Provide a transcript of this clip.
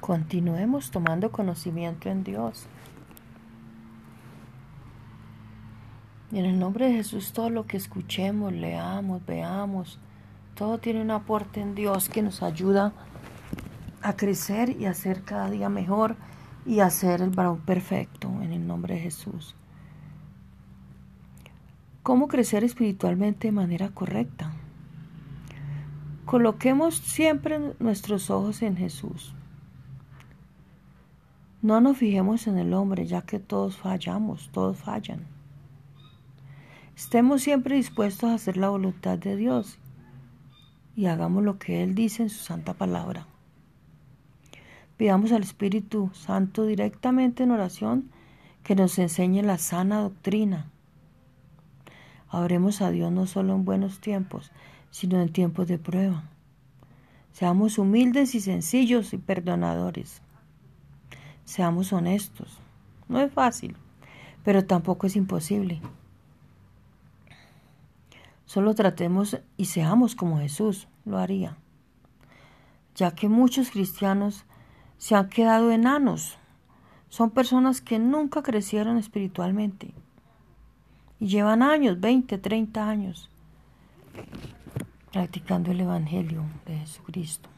Continuemos tomando conocimiento en Dios. Y en el nombre de Jesús, todo lo que escuchemos, leamos, veamos, todo tiene un aporte en Dios que nos ayuda a crecer y a ser cada día mejor y a ser el varón perfecto en el nombre de Jesús. ¿Cómo crecer espiritualmente de manera correcta? Coloquemos siempre nuestros ojos en Jesús. No nos fijemos en el hombre, ya que todos fallamos, todos fallan. Estemos siempre dispuestos a hacer la voluntad de Dios y hagamos lo que Él dice en su santa palabra. Pidamos al Espíritu Santo directamente en oración que nos enseñe la sana doctrina. Oremos a Dios no solo en buenos tiempos, sino en tiempos de prueba. Seamos humildes y sencillos y perdonadores. Seamos honestos. No es fácil, pero tampoco es imposible. Solo tratemos y seamos como Jesús lo haría, ya que muchos cristianos se han quedado enanos. Son personas que nunca crecieron espiritualmente y llevan años, 20, 30 años, practicando el Evangelio de Jesucristo.